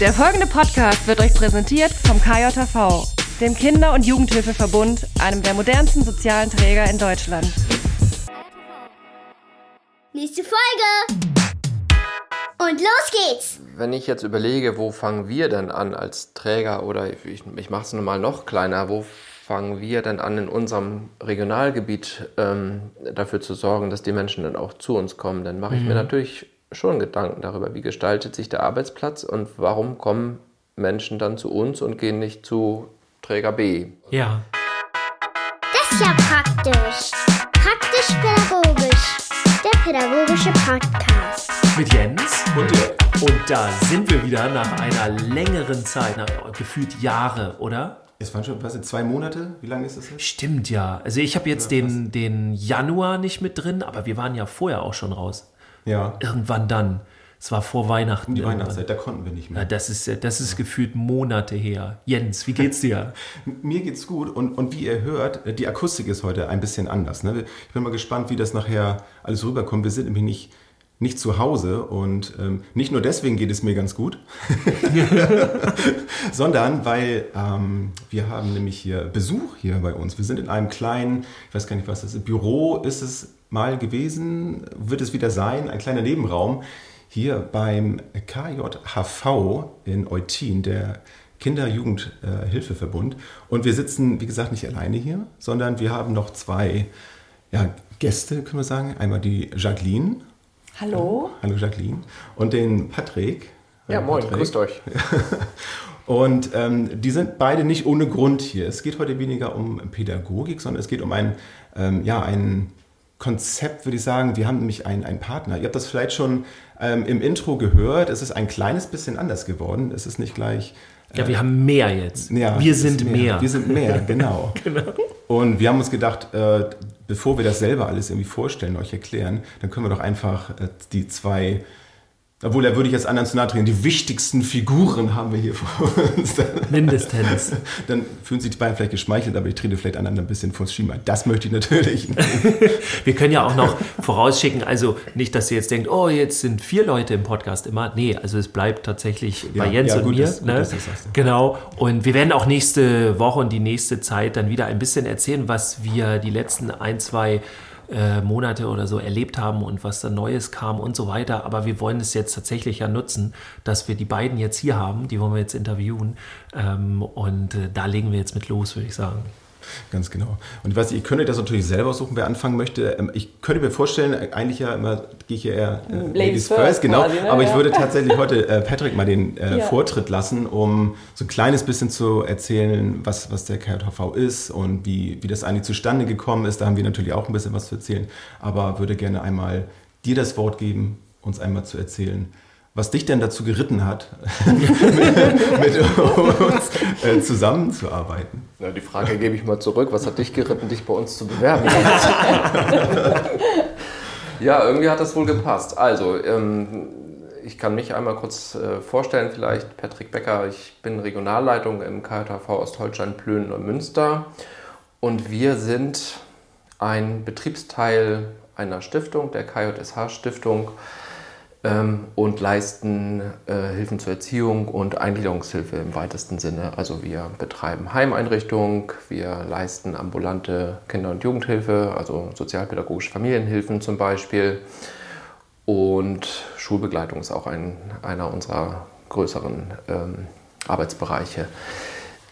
Der folgende Podcast wird euch präsentiert vom KJV, dem Kinder- und Jugendhilfeverbund, einem der modernsten sozialen Träger in Deutschland. Nächste Folge! Und los geht's! Wenn ich jetzt überlege, wo fangen wir denn an als Träger oder ich, ich mache es nochmal noch kleiner, wo fangen wir denn an, in unserem Regionalgebiet ähm, dafür zu sorgen, dass die Menschen dann auch zu uns kommen? Dann mache ich mhm. mir natürlich schon Gedanken darüber, wie gestaltet sich der Arbeitsplatz und warum kommen Menschen dann zu uns und gehen nicht zu Träger B. Ja. Das ist ja praktisch. Praktisch-pädagogisch. Der pädagogische Podcast. Mit Jens und Dirk. Und da sind wir wieder nach einer längeren Zeit, nach gefühlt Jahre, oder? Es waren schon, was sind zwei Monate? Wie lange ist das jetzt? Stimmt ja. Also ich habe jetzt ja, den, den Januar nicht mit drin, aber wir waren ja vorher auch schon raus. Ja. Irgendwann dann. Es war vor Weihnachten. Die Weihnachtszeit, da konnten wir nicht mehr. Ja, das ist, das ist ja. gefühlt Monate her. Jens, wie geht's dir? Mir geht's gut und, und wie ihr hört, die Akustik ist heute ein bisschen anders. Ne? Ich bin mal gespannt, wie das nachher alles rüberkommt. Wir sind nämlich nicht, nicht zu Hause und ähm, nicht nur deswegen geht es mir ganz gut, sondern weil ähm, wir haben nämlich hier Besuch hier bei uns. Wir sind in einem kleinen, ich weiß gar nicht, was das ist, Büro ist es mal gewesen, wird es wieder sein, ein kleiner Nebenraum hier beim KJHV in Eutin, der Kinder-Jugend-Hilfeverbund. Und wir sitzen, wie gesagt, nicht alleine hier, sondern wir haben noch zwei ja, Gäste, können wir sagen. Einmal die Jacqueline. Hallo. Hallo Jacqueline. Und den Patrick. Ja, moin, Patrick. grüßt euch. Und ähm, die sind beide nicht ohne Grund hier. Es geht heute weniger um Pädagogik, sondern es geht um ein, ähm, ja, ein Konzept, würde ich sagen. Wir haben nämlich einen, einen Partner. Ihr habt das vielleicht schon ähm, im Intro gehört. Es ist ein kleines bisschen anders geworden. Es ist nicht gleich. Äh, ja, wir haben mehr jetzt. Ja, wir sind mehr. mehr. Wir sind mehr, genau. genau. Und wir haben uns gedacht, äh, bevor wir das selber alles irgendwie vorstellen, euch erklären, dann können wir doch einfach äh, die zwei obwohl, da würde ich jetzt anderen zu nahe treten. Die wichtigsten Figuren haben wir hier vor uns. Mindestens. Dann fühlen sich die beiden vielleicht geschmeichelt, aber ich trete vielleicht einander ein bisschen vors Schieber. Das möchte ich natürlich. wir können ja auch noch vorausschicken, also nicht, dass ihr jetzt denkt, oh, jetzt sind vier Leute im Podcast immer. Nee, also es bleibt tatsächlich bei ja, Jens ja, und mir. Ist, ne? gut, genau. Und wir werden auch nächste Woche und die nächste Zeit dann wieder ein bisschen erzählen, was wir die letzten ein, zwei äh, Monate oder so erlebt haben und was da Neues kam und so weiter. Aber wir wollen es jetzt tatsächlich ja nutzen, dass wir die beiden jetzt hier haben, die wollen wir jetzt interviewen. Ähm, und äh, da legen wir jetzt mit los, würde ich sagen. Ganz genau. Und ich weiß, ihr könnt euch das natürlich selber suchen, wer anfangen möchte. Ähm, ich könnte mir vorstellen, eigentlich ja immer gehe ich hier eher äh, Ladies, Ladies first, first, genau. Quasi, ne? Aber ich würde tatsächlich heute äh, Patrick mal den äh, ja. Vortritt lassen, um so ein kleines bisschen zu erzählen, was, was der KJV ist und wie, wie das eigentlich zustande gekommen ist. Da haben wir natürlich auch ein bisschen was zu erzählen. Aber würde gerne einmal dir das Wort geben, uns einmal zu erzählen, was dich denn dazu geritten hat, mit, uns äh, zusammenzuarbeiten. Ja, die Frage gebe ich mal zurück. Was hat dich geritten, dich bei uns zu bewerben? ja, irgendwie hat das wohl gepasst. Also, ähm, ich kann mich einmal kurz äh, vorstellen, vielleicht Patrick Becker. Ich bin Regionalleitung im KJV Ostholstein, Plönen und Münster. Und wir sind ein Betriebsteil einer Stiftung, der KJSH Stiftung ähm, und leisten äh, Hilfen zur Erziehung und Eingliederungshilfe im weitesten Sinne. Also wir betreiben Heimeinrichtungen, wir leisten ambulante Kinder- und Jugendhilfe, also sozialpädagogische Familienhilfen zum Beispiel. Und Schulbegleitung ist auch ein, einer unserer größeren ähm, Arbeitsbereiche.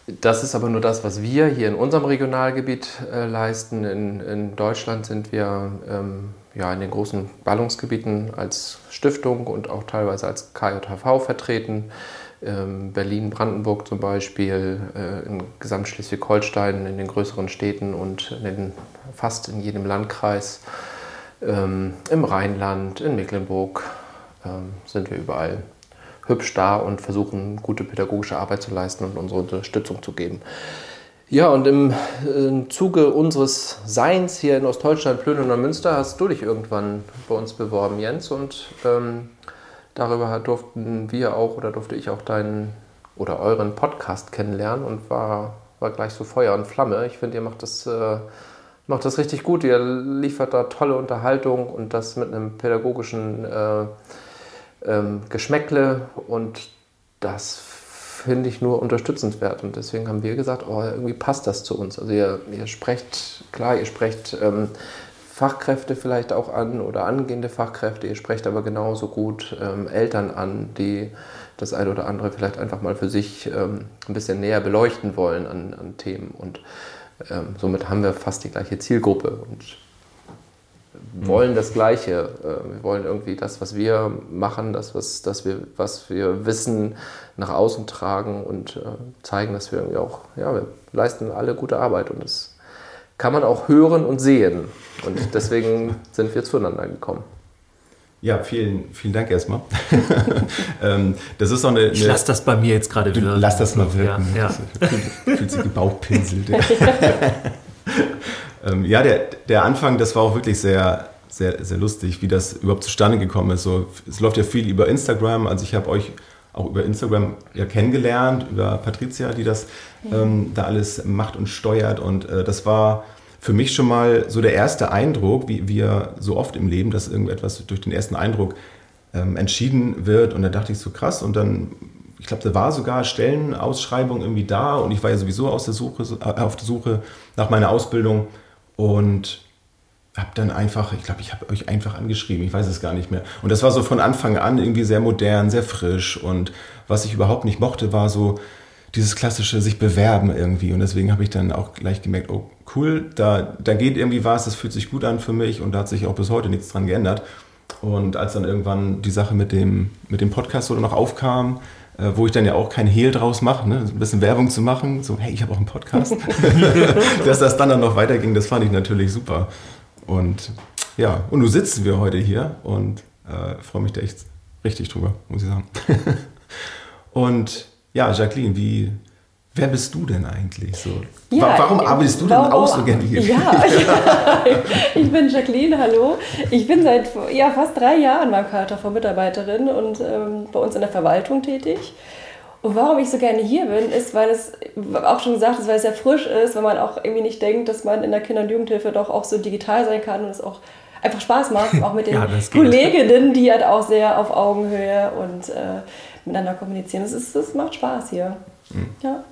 Das ist aber nur das, was wir hier in unserem Regionalgebiet äh, leisten. In, in, Deutschland sind wir ähm, ja, in den großen Ballungsgebieten als Stiftung und auch teilweise als KJHV vertreten. Ähm, Berlin, Brandenburg zum Beispiel, äh, in Gesamtschleswig-Holstein, in den größeren Städten und in den, fast in jedem Landkreis. Ähm, Im Rheinland, in Mecklenburg ähm, sind wir überall hübsch da und versuchen, gute pädagogische Arbeit zu leisten und unsere Unterstützung zu geben. Ja, und im, im Zuge unseres Seins hier in Ostdeutschland, Plön Münster, hast du dich irgendwann bei uns beworben, Jens. Und ähm, darüber durften wir auch oder durfte ich auch deinen oder euren Podcast kennenlernen und war, war gleich so Feuer und Flamme. Ich finde, ihr macht das, äh, macht das richtig gut. Ihr liefert da tolle Unterhaltung und das mit einem pädagogischen äh, ähm, Geschmäckle und das finde ich nur unterstützenswert. Und deswegen haben wir gesagt, oh, irgendwie passt das zu uns. Also ihr, ihr sprecht, klar, ihr sprecht ähm, Fachkräfte vielleicht auch an oder angehende Fachkräfte, ihr sprecht aber genauso gut ähm, Eltern an, die das eine oder andere vielleicht einfach mal für sich ähm, ein bisschen näher beleuchten wollen an, an Themen. Und ähm, somit haben wir fast die gleiche Zielgruppe und wollen das Gleiche. Äh, wir wollen irgendwie das, was wir machen, das, was, das wir, was wir wissen, nach außen tragen und äh, zeigen, dass wir irgendwie auch, ja, wir leisten alle gute Arbeit und das kann man auch hören und sehen. Und deswegen sind wir zueinander gekommen. Ja, vielen, vielen Dank erstmal. ähm, das ist so eine, eine, Ich lasse das bei mir jetzt gerade wirken. Lass das mal wirken. Ja, ja. Fühlt sich gebauchpinselt. Ähm, ja, der, der Anfang, das war auch wirklich sehr, sehr, sehr lustig, wie das überhaupt zustande gekommen ist. So, es läuft ja viel über Instagram. Also ich habe euch auch über Instagram ja kennengelernt, über Patricia, die das ähm, da alles macht und steuert. Und äh, das war für mich schon mal so der erste Eindruck, wie wir so oft im Leben, dass irgendetwas durch den ersten Eindruck ähm, entschieden wird. Und da dachte ich so krass. Und dann, ich glaube, da war sogar Stellenausschreibung irgendwie da. Und ich war ja sowieso aus der Suche, äh, auf der Suche nach meiner Ausbildung. Und habe dann einfach, ich glaube, ich habe euch einfach angeschrieben, ich weiß es gar nicht mehr. Und das war so von Anfang an irgendwie sehr modern, sehr frisch. Und was ich überhaupt nicht mochte, war so dieses klassische sich bewerben irgendwie. Und deswegen habe ich dann auch gleich gemerkt, oh cool, da, da geht irgendwie was, das fühlt sich gut an für mich und da hat sich auch bis heute nichts dran geändert. Und als dann irgendwann die Sache mit dem, mit dem Podcast oder noch aufkam, wo ich dann ja auch kein Hehl draus mache, ne? ein bisschen Werbung zu machen, so hey, ich habe auch einen Podcast, dass das dann, dann noch weiterging, das fand ich natürlich super. Und ja, und nun sitzen wir heute hier und äh, freue mich da echt richtig drüber, muss ich sagen. und ja, Jacqueline, wie, wer bist du denn eigentlich so? Ja, warum arbeitest du warum, denn auch so gerne hier? Ja, ich bin Jacqueline, hallo. Ich bin seit ja, fast drei Jahren beim KTV Mitarbeiterin und ähm, bei uns in der Verwaltung tätig. Und warum ich so gerne hier bin, ist, weil es, auch schon gesagt ist, weil es sehr frisch ist, weil man auch irgendwie nicht denkt, dass man in der Kinder- und Jugendhilfe doch auch so digital sein kann und es auch einfach Spaß macht, auch mit den ja, Kolleginnen, die halt auch sehr auf Augenhöhe und äh, miteinander kommunizieren. Es, ist, es macht Spaß hier. Mhm. Ja.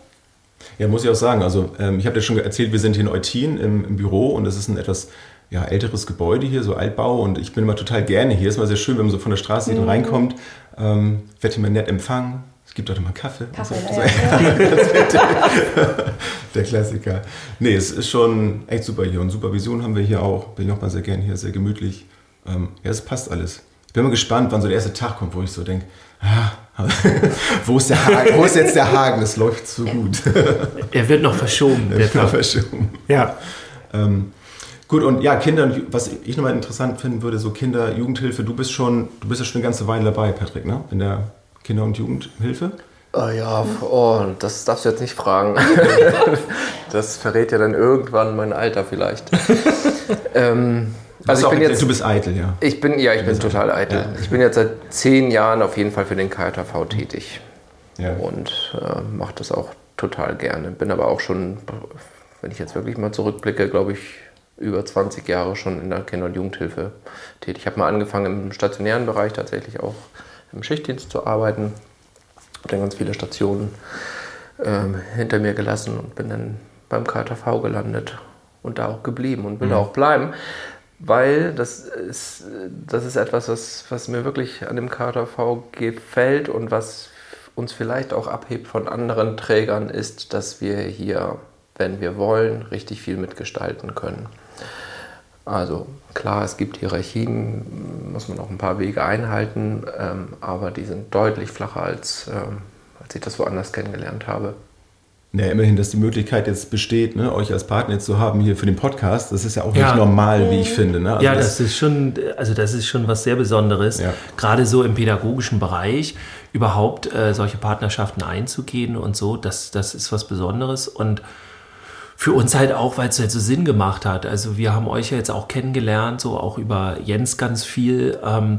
Ja, muss ich auch sagen. Also ähm, ich habe dir schon erzählt, wir sind hier in Eutin im, im Büro und es ist ein etwas ja, älteres Gebäude hier, so Altbau und ich bin immer total gerne hier. Es ist immer sehr schön, wenn man so von der Straße mhm. reinkommt. Ähm, wird immer nett empfangen. Es gibt auch immer Kaffee. Kaffee, so. ja. Der Klassiker. Nee, es ist schon echt super hier und Supervision haben wir hier auch. Bin ich auch mal sehr gerne hier, sehr gemütlich. Ähm, ja, es passt alles. Ich bin mal gespannt, wann so der erste Tag kommt, wo ich so denke, ah, wo, ist der Haken? wo ist jetzt der Haken? Das läuft so gut. er wird noch verschoben. Er wird noch verschoben. Ja. Ähm, gut, und ja, Kinder, was ich nochmal interessant finden würde, so Kinder, Jugendhilfe, du bist schon, du bist ja schon eine ganze Weile dabei, Patrick, ne? In der Kinder- und Jugendhilfe? Oh ja, oh, das darfst du jetzt nicht fragen. das verrät ja dann irgendwann mein Alter vielleicht. ähm, also ich bin jetzt, du bist eitel, ja. Ich bin, ja, ich bin total eitel. Ja. Ich bin jetzt seit zehn Jahren auf jeden Fall für den KJV tätig. Ja. Und äh, mache das auch total gerne. Bin aber auch schon, wenn ich jetzt wirklich mal zurückblicke, glaube ich, über 20 Jahre schon in der Kinder- und Jugendhilfe tätig. Ich habe mal angefangen im stationären Bereich tatsächlich auch im Schichtdienst zu arbeiten. Habe dann ganz viele Stationen ähm, hinter mir gelassen und bin dann beim KTV gelandet und da auch geblieben und will mhm. da auch bleiben, weil das ist, das ist etwas, was, was mir wirklich an dem KTV gefällt und was uns vielleicht auch abhebt von anderen Trägern, ist, dass wir hier, wenn wir wollen, richtig viel mitgestalten können. Also klar, es gibt Hierarchien, muss man auch ein paar Wege einhalten, ähm, aber die sind deutlich flacher, als, ähm, als ich das woanders kennengelernt habe. Ja, immerhin, dass die Möglichkeit jetzt besteht, ne, euch als Partner zu haben hier für den Podcast, das ist ja auch ja. nicht normal, wie ich finde. Ne? Also ja, das, das, ist schon, also das ist schon was sehr Besonderes, ja. gerade so im pädagogischen Bereich überhaupt äh, solche Partnerschaften einzugehen und so, das, das ist was Besonderes und für uns halt auch, weil es halt so Sinn gemacht hat. Also wir haben euch ja jetzt auch kennengelernt, so auch über Jens ganz viel. Ähm,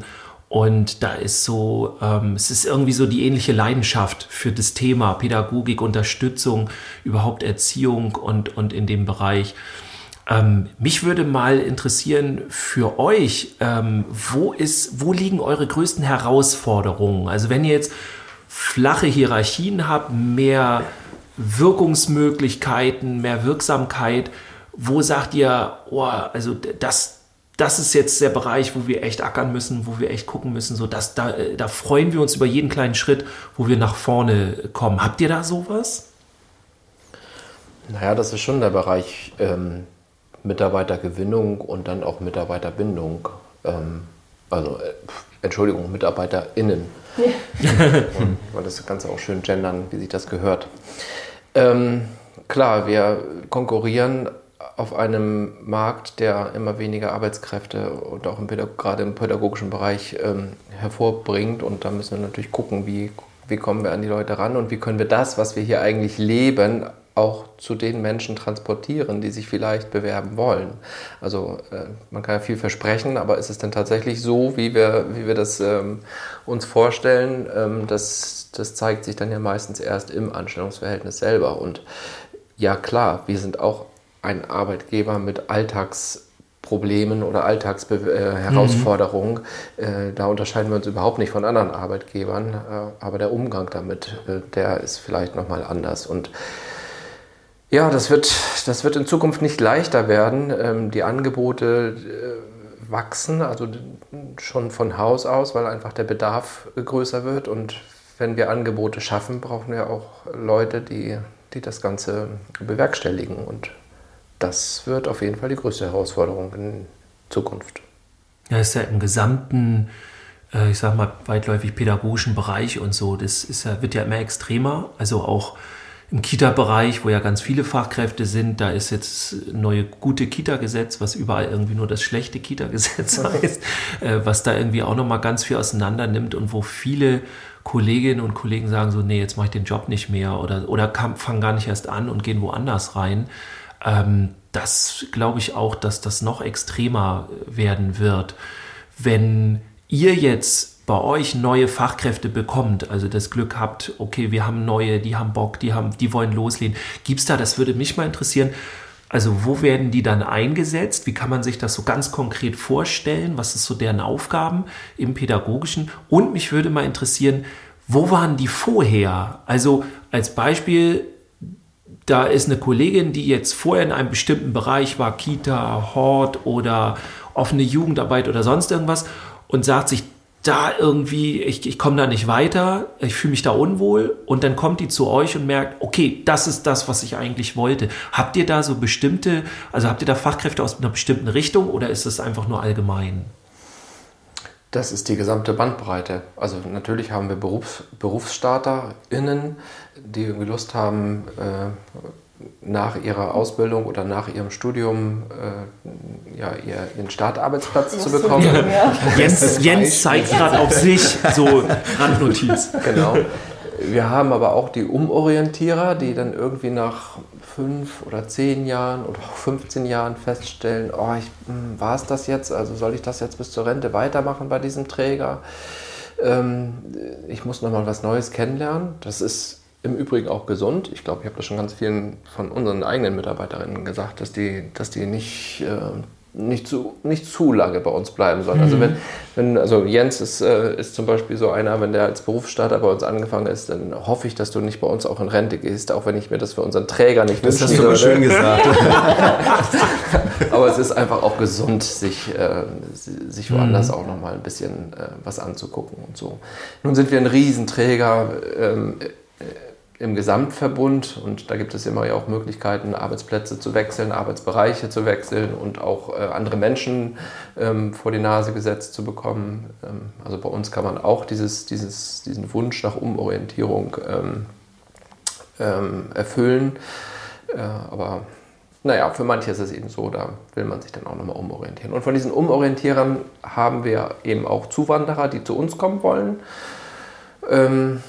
und da ist so, ähm, es ist irgendwie so die ähnliche Leidenschaft für das Thema Pädagogik, Unterstützung, überhaupt Erziehung und, und in dem Bereich. Ähm, mich würde mal interessieren für euch, ähm, wo, ist, wo liegen eure größten Herausforderungen? Also wenn ihr jetzt flache Hierarchien habe, mehr Wirkungsmöglichkeiten, mehr Wirksamkeit. Wo sagt ihr, oh, also das, das ist jetzt der Bereich, wo wir echt ackern müssen, wo wir echt gucken müssen, so dass da, da freuen wir uns über jeden kleinen Schritt, wo wir nach vorne kommen. Habt ihr da sowas? Naja, das ist schon der Bereich ähm, Mitarbeitergewinnung und dann auch Mitarbeiterbindung. Ähm, also, äh, Entschuldigung, MitarbeiterInnen. Ja. und, weil das Ganze auch schön gendern, wie sich das gehört. Ähm, klar, wir konkurrieren auf einem Markt, der immer weniger Arbeitskräfte und auch im gerade im pädagogischen Bereich ähm, hervorbringt. Und da müssen wir natürlich gucken, wie, wie kommen wir an die Leute ran und wie können wir das, was wir hier eigentlich leben, auch zu den Menschen transportieren, die sich vielleicht bewerben wollen. Also äh, man kann ja viel versprechen, aber ist es denn tatsächlich so, wie wir, wie wir das ähm, uns vorstellen? Ähm, das, das zeigt sich dann ja meistens erst im Anstellungsverhältnis selber. Und ja klar, wir sind auch ein Arbeitgeber mit Alltagsproblemen oder Alltagsherausforderungen. Mhm. Äh, da unterscheiden wir uns überhaupt nicht von anderen Arbeitgebern, äh, aber der Umgang damit, äh, der ist vielleicht nochmal anders. Und ja, das wird, das wird in Zukunft nicht leichter werden. Ähm, die Angebote äh, wachsen, also schon von Haus aus, weil einfach der Bedarf größer wird. Und wenn wir Angebote schaffen, brauchen wir auch Leute, die, die das Ganze bewerkstelligen. Und das wird auf jeden Fall die größte Herausforderung in Zukunft. Ja, ist ja im gesamten, äh, ich sag mal, weitläufig pädagogischen Bereich und so, das ist ja, wird ja immer extremer. Also auch im Kita-Bereich, wo ja ganz viele Fachkräfte sind, da ist jetzt neue gute Kita-Gesetz, was überall irgendwie nur das schlechte Kita-Gesetz heißt, äh, was da irgendwie auch nochmal ganz viel auseinander nimmt und wo viele Kolleginnen und Kollegen sagen so, nee, jetzt mache ich den Job nicht mehr oder, oder fangen gar nicht erst an und gehen woanders rein. Ähm, das glaube ich auch, dass das noch extremer werden wird. Wenn ihr jetzt bei euch neue Fachkräfte bekommt, also das Glück habt, okay, wir haben neue, die haben Bock, die haben, die wollen loslegen. Gibt es da, das würde mich mal interessieren, also wo werden die dann eingesetzt? Wie kann man sich das so ganz konkret vorstellen? Was ist so deren Aufgaben im Pädagogischen? Und mich würde mal interessieren, wo waren die vorher? Also als Beispiel, da ist eine Kollegin, die jetzt vorher in einem bestimmten Bereich war, Kita, Hort oder offene Jugendarbeit oder sonst irgendwas und sagt sich, da irgendwie, ich, ich komme da nicht weiter, ich fühle mich da unwohl und dann kommt die zu euch und merkt, okay, das ist das, was ich eigentlich wollte. Habt ihr da so bestimmte, also habt ihr da Fachkräfte aus einer bestimmten Richtung oder ist es einfach nur allgemein? Das ist die gesamte Bandbreite. Also natürlich haben wir Berufs, BerufsstarterInnen, die Lust haben, äh, nach ihrer Ausbildung oder nach ihrem Studium äh, ja, ihren Startarbeitsplatz zu bekommen. Ja. Jens, Jens zeigt gerade auf sich, so Randnotiz. Genau. Wir haben aber auch die Umorientierer, die dann irgendwie nach fünf oder zehn Jahren oder auch 15 Jahren feststellen, oh, hm, war es das jetzt? Also soll ich das jetzt bis zur Rente weitermachen bei diesem Träger? Ähm, ich muss nochmal was Neues kennenlernen. Das ist im Übrigen auch gesund. Ich glaube, ich habe das schon ganz vielen von unseren eigenen Mitarbeiterinnen gesagt, dass die, dass die nicht, äh, nicht, zu, nicht zu lange bei uns bleiben sollen. Also mhm. Wenn, wenn, also Jens ist, äh, ist zum Beispiel so einer, wenn der als Berufsstarter bei uns angefangen ist, dann hoffe ich, dass du nicht bei uns auch in Rente gehst, auch wenn ich mir das für unseren Träger nicht wünsche. Das hast du aber schön gesagt. aber es ist einfach auch gesund, sich, äh, sich woanders mhm. auch nochmal ein bisschen äh, was anzugucken und so. Nun sind wir ein Riesenträger. Ähm, im Gesamtverbund und da gibt es immer ja auch Möglichkeiten, Arbeitsplätze zu wechseln, Arbeitsbereiche zu wechseln und auch äh, andere Menschen ähm, vor die Nase gesetzt zu bekommen. Ähm, also bei uns kann man auch dieses, dieses, diesen Wunsch nach Umorientierung ähm, ähm erfüllen. Äh, aber naja, für manche ist es eben so, da will man sich dann auch nochmal umorientieren. Und von diesen Umorientierern haben wir eben auch Zuwanderer, die zu uns kommen wollen. Ähm,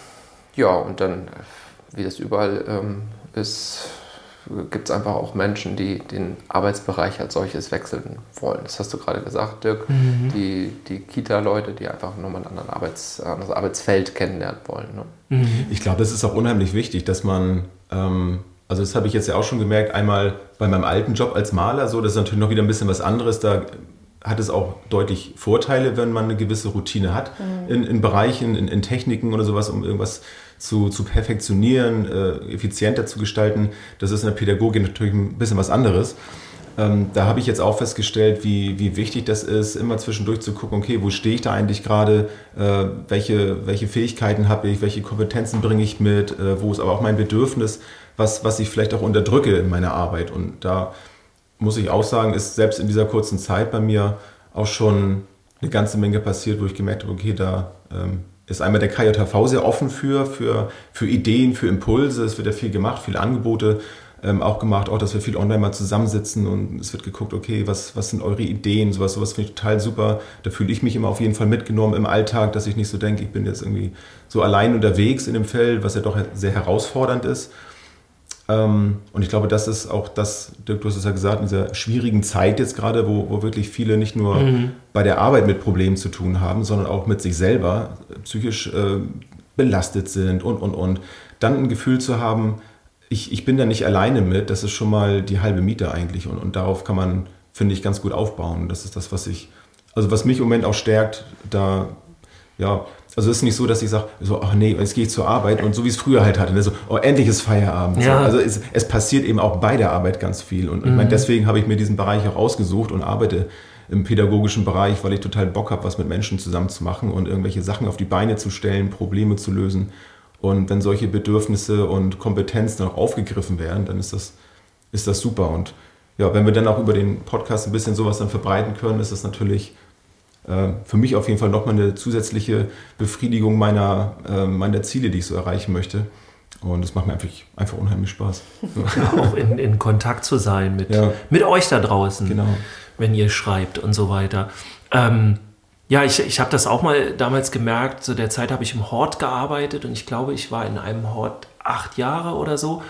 ja, und dann wie das überall ähm, ist, gibt es einfach auch Menschen, die den Arbeitsbereich als solches wechseln wollen. Das hast du gerade gesagt, Dirk. Mhm. Die, die Kita-Leute, die einfach nochmal ein anderes Arbeits, anderes Arbeitsfeld kennenlernen wollen. Ne? Mhm. Ich glaube, das ist auch unheimlich wichtig, dass man, ähm, also das habe ich jetzt ja auch schon gemerkt, einmal bei meinem alten Job als Maler, so, das ist natürlich noch wieder ein bisschen was anderes. Da hat es auch deutlich Vorteile, wenn man eine gewisse Routine hat mhm. in, in, Bereichen, in, in, Techniken oder sowas, um irgendwas zu, zu perfektionieren, äh, effizienter zu gestalten. Das ist in der Pädagogik natürlich ein bisschen was anderes. Ähm, da habe ich jetzt auch festgestellt, wie, wie wichtig das ist, immer zwischendurch zu gucken, okay, wo stehe ich da eigentlich gerade, äh, welche, welche Fähigkeiten habe ich, welche Kompetenzen bringe ich mit, äh, wo ist aber auch mein Bedürfnis, was, was ich vielleicht auch unterdrücke in meiner Arbeit. Und da muss ich auch sagen, ist selbst in dieser kurzen Zeit bei mir auch schon eine ganze Menge passiert, wo ich gemerkt habe, okay, da ähm, ist einmal der KJV sehr offen für, für, für Ideen, für Impulse. Es wird ja viel gemacht, viele Angebote ähm, auch gemacht, auch dass wir viel online mal zusammensitzen und es wird geguckt, okay, was, was sind eure Ideen, sowas, sowas finde ich total super. Da fühle ich mich immer auf jeden Fall mitgenommen im Alltag, dass ich nicht so denke, ich bin jetzt irgendwie so allein unterwegs in dem Feld, was ja doch sehr herausfordernd ist. Ähm, und ich glaube, das ist auch das, Dirk, du hast es ja gesagt, in dieser schwierigen Zeit jetzt gerade, wo, wo wirklich viele nicht nur mhm. bei der Arbeit mit Problemen zu tun haben, sondern auch mit sich selber psychisch äh, belastet sind und, und, und. Dann ein Gefühl zu haben, ich, ich bin da nicht alleine mit, das ist schon mal die halbe Miete eigentlich. Und, und darauf kann man, finde ich, ganz gut aufbauen. Das ist das, was ich, also was mich im Moment auch stärkt, da, ja, also es ist nicht so, dass ich sage, so, ach nee, jetzt gehe ich zur Arbeit und so wie es früher halt hatte, ne, so, oh, endlich ist Feierabend. Ja. So, also es, es, passiert eben auch bei der Arbeit ganz viel. Und mhm. ich meine, deswegen habe ich mir diesen Bereich auch ausgesucht und arbeite im pädagogischen Bereich, weil ich total Bock habe, was mit Menschen zusammen zu machen und irgendwelche Sachen auf die Beine zu stellen, Probleme zu lösen. Und wenn solche Bedürfnisse und Kompetenzen auch aufgegriffen werden, dann ist das, ist das super. Und ja, wenn wir dann auch über den Podcast ein bisschen sowas dann verbreiten können, ist das natürlich äh, für mich auf jeden Fall nochmal eine zusätzliche Befriedigung meiner, äh, meiner Ziele, die ich so erreichen möchte. Und es macht mir einfach, einfach unheimlich Spaß. Auch in, in Kontakt zu sein mit, ja. mit euch da draußen, genau. wenn ihr schreibt und so weiter. Ähm, ja, ich, ich habe das auch mal damals gemerkt. Zu der Zeit habe ich im Hort gearbeitet und ich glaube, ich war in einem Hort acht Jahre oder so.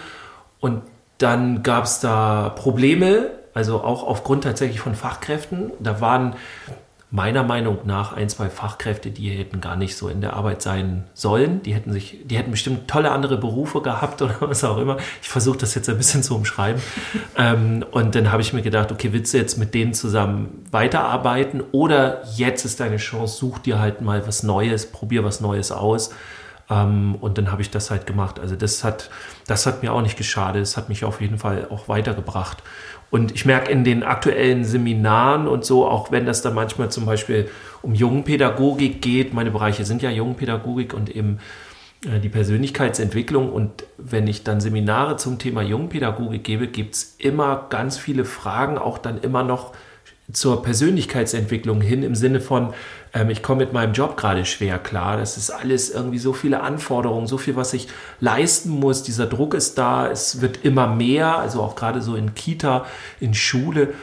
Und dann gab es da Probleme, also auch aufgrund tatsächlich von Fachkräften. Da waren meiner Meinung nach ein, zwei Fachkräfte, die hätten gar nicht so in der Arbeit sein sollen. Die hätten sich, die hätten bestimmt tolle andere Berufe gehabt oder was auch immer. Ich versuche das jetzt ein bisschen zu umschreiben. ähm, und dann habe ich mir gedacht, okay, willst du jetzt mit denen zusammen weiterarbeiten oder jetzt ist deine Chance, such dir halt mal was Neues, probier was Neues aus. Ähm, und dann habe ich das halt gemacht. Also das hat, das hat mir auch nicht geschadet. Es hat mich auf jeden Fall auch weitergebracht. Und ich merke in den aktuellen Seminaren und so, auch wenn das dann manchmal zum Beispiel um Jungpädagogik geht, meine Bereiche sind ja Jungpädagogik und eben äh, die Persönlichkeitsentwicklung. Und wenn ich dann Seminare zum Thema Jungpädagogik gebe, gibt es immer ganz viele Fragen, auch dann immer noch zur Persönlichkeitsentwicklung hin im Sinne von, ähm, ich komme mit meinem Job gerade schwer klar. Das ist alles irgendwie so viele Anforderungen, so viel, was ich leisten muss. Dieser Druck ist da, es wird immer mehr, also auch gerade so in Kita, in Schule.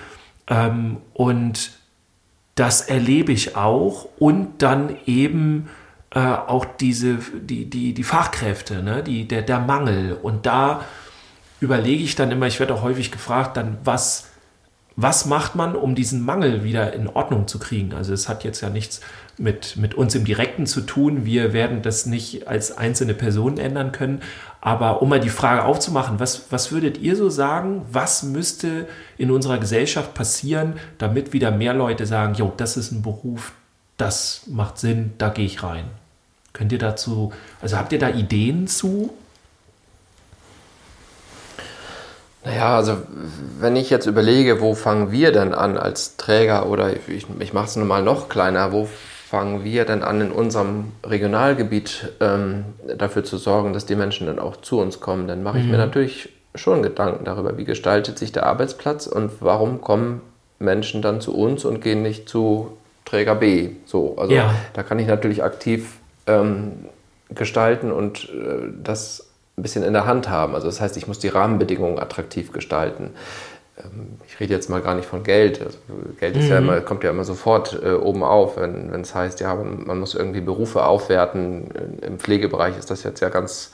Ähm, und das erlebe ich auch. Und dann eben äh, auch diese, die, die, die Fachkräfte, ne? die, der, der Mangel. Und da überlege ich dann immer, ich werde auch häufig gefragt, dann was was macht man, um diesen Mangel wieder in Ordnung zu kriegen? Also es hat jetzt ja nichts mit, mit uns im Direkten zu tun. Wir werden das nicht als einzelne Personen ändern können. Aber um mal die Frage aufzumachen, was, was würdet ihr so sagen? Was müsste in unserer Gesellschaft passieren, damit wieder mehr Leute sagen, jo, das ist ein Beruf, das macht Sinn, da gehe ich rein? Könnt ihr dazu, also habt ihr da Ideen zu? Naja, also wenn ich jetzt überlege, wo fangen wir denn an als Träger oder ich, ich mache es nun mal noch kleiner, wo fangen wir denn an in unserem Regionalgebiet ähm, dafür zu sorgen, dass die Menschen dann auch zu uns kommen, dann mache ich mhm. mir natürlich schon Gedanken darüber, wie gestaltet sich der Arbeitsplatz und warum kommen Menschen dann zu uns und gehen nicht zu Träger B. So, also ja. da kann ich natürlich aktiv ähm, gestalten und äh, das ein bisschen in der Hand haben. Also das heißt, ich muss die Rahmenbedingungen attraktiv gestalten. Ähm, ich rede jetzt mal gar nicht von Geld. Also Geld mhm. ja immer, kommt ja immer sofort äh, oben auf, wenn es heißt, ja, man, man, muss irgendwie Berufe aufwerten. Im Pflegebereich ist das jetzt ja ganz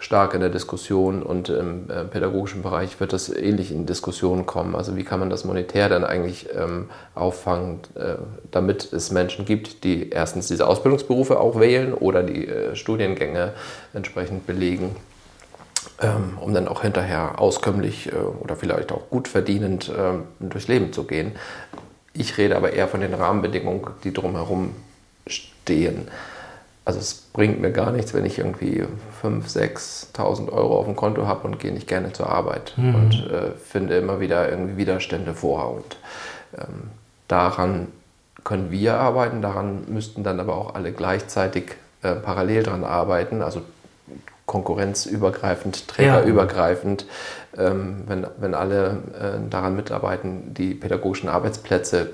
stark in der Diskussion und im äh, pädagogischen Bereich wird das ähnlich in Diskussionen kommen. Also wie kann man das monetär dann eigentlich ähm, auffangen, äh, damit es Menschen gibt, die erstens diese Ausbildungsberufe auch wählen oder die äh, Studiengänge entsprechend belegen ähm, um dann auch hinterher auskömmlich äh, oder vielleicht auch gut verdienend äh, durchs Leben zu gehen. Ich rede aber eher von den Rahmenbedingungen, die drumherum stehen. Also es bringt mir gar nichts, wenn ich irgendwie 5.000, 6.000 Euro auf dem Konto habe und gehe nicht gerne zur Arbeit mhm. und äh, finde immer wieder irgendwie Widerstände vor. Und ähm, daran können wir arbeiten, daran müssten dann aber auch alle gleichzeitig äh, parallel dran arbeiten, also konkurrenzübergreifend, trägerübergreifend, ja. ähm, wenn, wenn alle äh, daran mitarbeiten, die pädagogischen Arbeitsplätze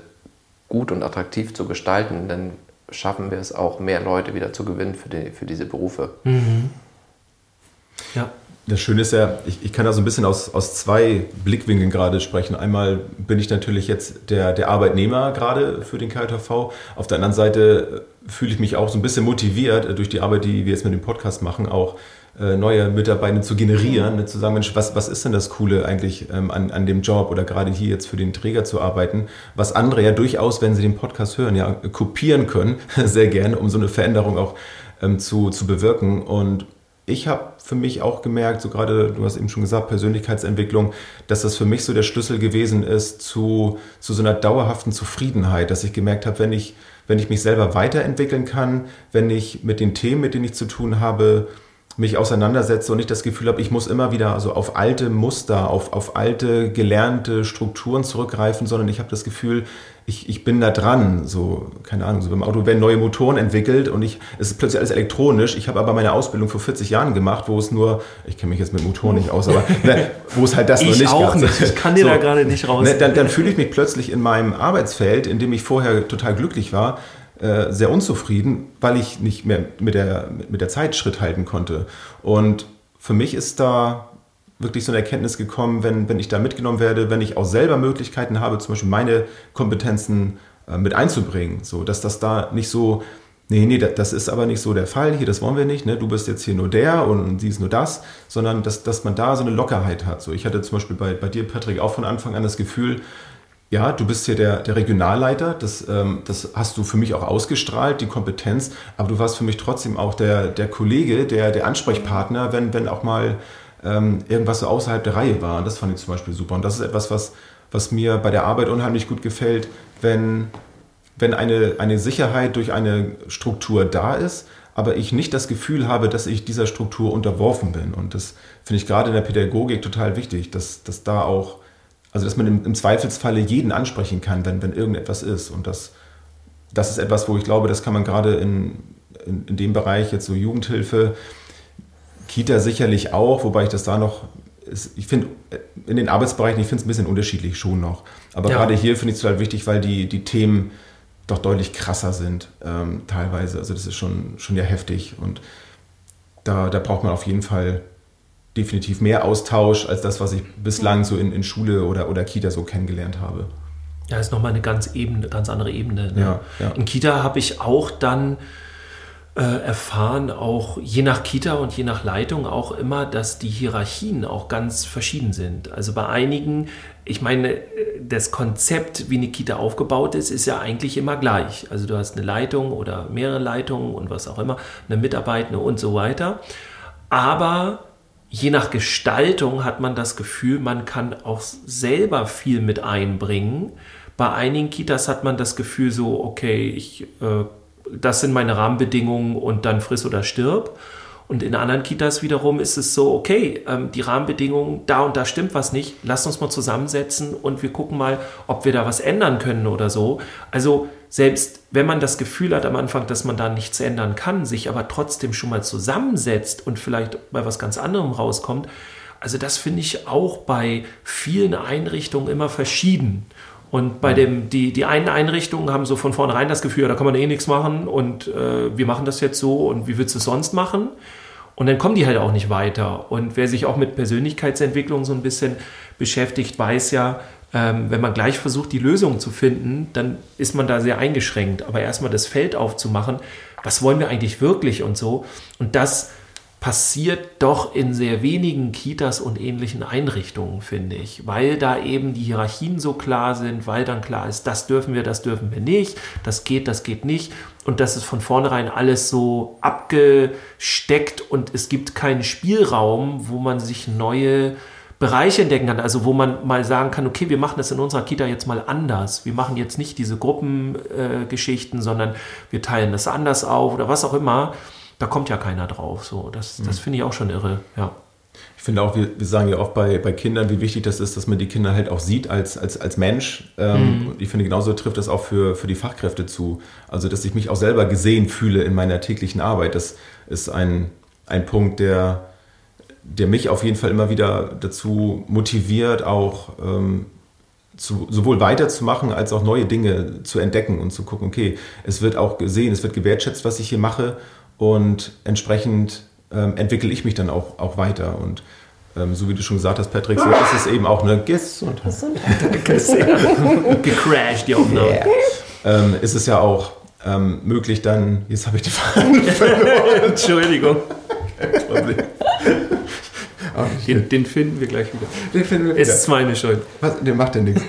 gut und attraktiv zu gestalten, dann schaffen wir es auch, mehr Leute wieder zu gewinnen für, die, für diese Berufe. Mhm. Ja. Das Schöne ist ja, ich, ich kann da so ein bisschen aus, aus zwei Blickwinkeln gerade sprechen. Einmal bin ich natürlich jetzt der, der Arbeitnehmer gerade für den KJV. Auf der anderen Seite fühle ich mich auch so ein bisschen motiviert durch die Arbeit, die wir jetzt mit dem Podcast machen, auch äh, neue Mitarbeiter zu generieren, ne, zu sagen, Mensch, was, was ist denn das Coole eigentlich ähm, an, an dem Job oder gerade hier jetzt für den Träger zu arbeiten, was andere ja durchaus, wenn sie den Podcast hören, ja kopieren können, sehr gerne, um so eine Veränderung auch ähm, zu, zu bewirken. Und ich habe für mich auch gemerkt, so gerade, du hast eben schon gesagt, Persönlichkeitsentwicklung, dass das für mich so der Schlüssel gewesen ist zu, zu so einer dauerhaften Zufriedenheit, dass ich gemerkt habe, wenn ich, wenn ich mich selber weiterentwickeln kann, wenn ich mit den Themen, mit denen ich zu tun habe, mich auseinandersetze und ich das Gefühl habe, ich muss immer wieder also auf alte Muster, auf, auf alte gelernte Strukturen zurückgreifen, sondern ich habe das Gefühl, ich, ich bin da dran. So, keine Ahnung, so beim Auto werden neue Motoren entwickelt und ich, es ist plötzlich alles elektronisch. Ich habe aber meine Ausbildung vor 40 Jahren gemacht, wo es nur, ich kenne mich jetzt mit Motoren nicht aus, aber ne, wo es halt das ich noch nicht auch gab. Nicht. Ich kann dir so, da gerade nicht raus. Ne, dann, dann fühle ich mich plötzlich in meinem Arbeitsfeld, in dem ich vorher total glücklich war, äh, sehr unzufrieden, weil ich nicht mehr mit der, mit der Zeit Schritt halten konnte. Und für mich ist da wirklich so eine Erkenntnis gekommen, wenn, wenn ich da mitgenommen werde, wenn ich auch selber Möglichkeiten habe, zum Beispiel meine Kompetenzen äh, mit einzubringen, so dass das da nicht so, nee, nee, das ist aber nicht so der Fall, hier, das wollen wir nicht, ne? du bist jetzt hier nur der und sie ist nur das, sondern dass, dass man da so eine Lockerheit hat. So, ich hatte zum Beispiel bei, bei dir, Patrick, auch von Anfang an das Gefühl, ja, du bist hier der, der Regionalleiter, das, ähm, das hast du für mich auch ausgestrahlt, die Kompetenz, aber du warst für mich trotzdem auch der, der Kollege, der, der Ansprechpartner, wenn, wenn auch mal ähm, irgendwas so außerhalb der Reihe war. Und das fand ich zum Beispiel super. Und das ist etwas, was, was mir bei der Arbeit unheimlich gut gefällt, wenn, wenn eine, eine Sicherheit durch eine Struktur da ist, aber ich nicht das Gefühl habe, dass ich dieser Struktur unterworfen bin. Und das finde ich gerade in der Pädagogik total wichtig, dass, dass da auch also dass man im, im Zweifelsfalle jeden ansprechen kann, wenn, wenn irgendetwas ist. Und das, das ist etwas, wo ich glaube, das kann man gerade in, in, in dem Bereich jetzt so Jugendhilfe, Kita sicherlich auch, wobei ich das da noch ich finde, in den Arbeitsbereichen, ich finde es ein bisschen unterschiedlich schon noch. Aber ja. gerade hier finde ich es total wichtig, weil die, die Themen doch deutlich krasser sind, ähm, teilweise. Also das ist schon, schon ja heftig. Und da, da braucht man auf jeden Fall definitiv mehr Austausch als das, was ich bislang so in, in Schule oder, oder Kita so kennengelernt habe. Ja, ist nochmal eine ganz, Ebene, ganz andere Ebene. Ne? Ja, ja. In Kita habe ich auch dann äh, erfahren, auch je nach Kita und je nach Leitung auch immer, dass die Hierarchien auch ganz verschieden sind. Also bei einigen, ich meine, das Konzept, wie eine Kita aufgebaut ist, ist ja eigentlich immer gleich. Also du hast eine Leitung oder mehrere Leitungen und was auch immer, eine Mitarbeitende und so weiter. Aber je nach Gestaltung hat man das Gefühl, man kann auch selber viel mit einbringen. Bei einigen Kitas hat man das Gefühl so, okay, ich, äh, das sind meine Rahmenbedingungen und dann friss oder stirb. Und in anderen Kitas wiederum ist es so, okay, ähm, die Rahmenbedingungen, da und da stimmt was nicht, lasst uns mal zusammensetzen und wir gucken mal, ob wir da was ändern können oder so. Also selbst wenn man das Gefühl hat am Anfang, dass man da nichts ändern kann, sich aber trotzdem schon mal zusammensetzt und vielleicht bei was ganz anderem rauskommt, also das finde ich auch bei vielen Einrichtungen immer verschieden. Und bei dem, die, die einen Einrichtungen haben so von vornherein das Gefühl, ja, da kann man eh nichts machen und äh, wir machen das jetzt so und wie willst du es sonst machen? Und dann kommen die halt auch nicht weiter. Und wer sich auch mit Persönlichkeitsentwicklung so ein bisschen beschäftigt, weiß ja, ähm, wenn man gleich versucht, die Lösung zu finden, dann ist man da sehr eingeschränkt. Aber erstmal das Feld aufzumachen, was wollen wir eigentlich wirklich und so. Und das passiert doch in sehr wenigen Kitas und ähnlichen Einrichtungen, finde ich, weil da eben die Hierarchien so klar sind, weil dann klar ist, das dürfen wir, das dürfen wir nicht, das geht, das geht nicht und das ist von vornherein alles so abgesteckt und es gibt keinen Spielraum, wo man sich neue Bereiche entdecken kann, also wo man mal sagen kann, okay, wir machen das in unserer Kita jetzt mal anders. Wir machen jetzt nicht diese Gruppengeschichten, äh, sondern wir teilen das anders auf oder was auch immer. Da kommt ja keiner drauf. So, das, das mhm. finde ich auch schon irre, ja. Ich finde auch, wir, wir sagen ja oft bei, bei Kindern, wie wichtig das ist, dass man die Kinder halt auch sieht als, als, als Mensch. Ähm, mhm. Ich finde, genauso trifft das auch für, für die Fachkräfte zu. Also, dass ich mich auch selber gesehen fühle in meiner täglichen Arbeit. Das ist ein, ein Punkt, der, der mich auf jeden Fall immer wieder dazu motiviert, auch ähm, zu, sowohl weiterzumachen als auch neue Dinge zu entdecken und zu gucken, okay, es wird auch gesehen, es wird gewertschätzt, was ich hier mache und entsprechend ähm, entwickle ich mich dann auch, auch weiter. Und ähm, so wie du schon gesagt hast, Patrick, so ist es eben auch eine Gesundheit. Gesundheit. Gecrashed, die Aufnahme. Yeah. Ähm, ist es ja auch ähm, möglich dann, jetzt habe ich die Frage verloren. Entschuldigung. Kein Problem. Den, den, finden wir gleich wieder. Den finden wir wieder. Ist meine Schuld. Was? Der macht ja nichts.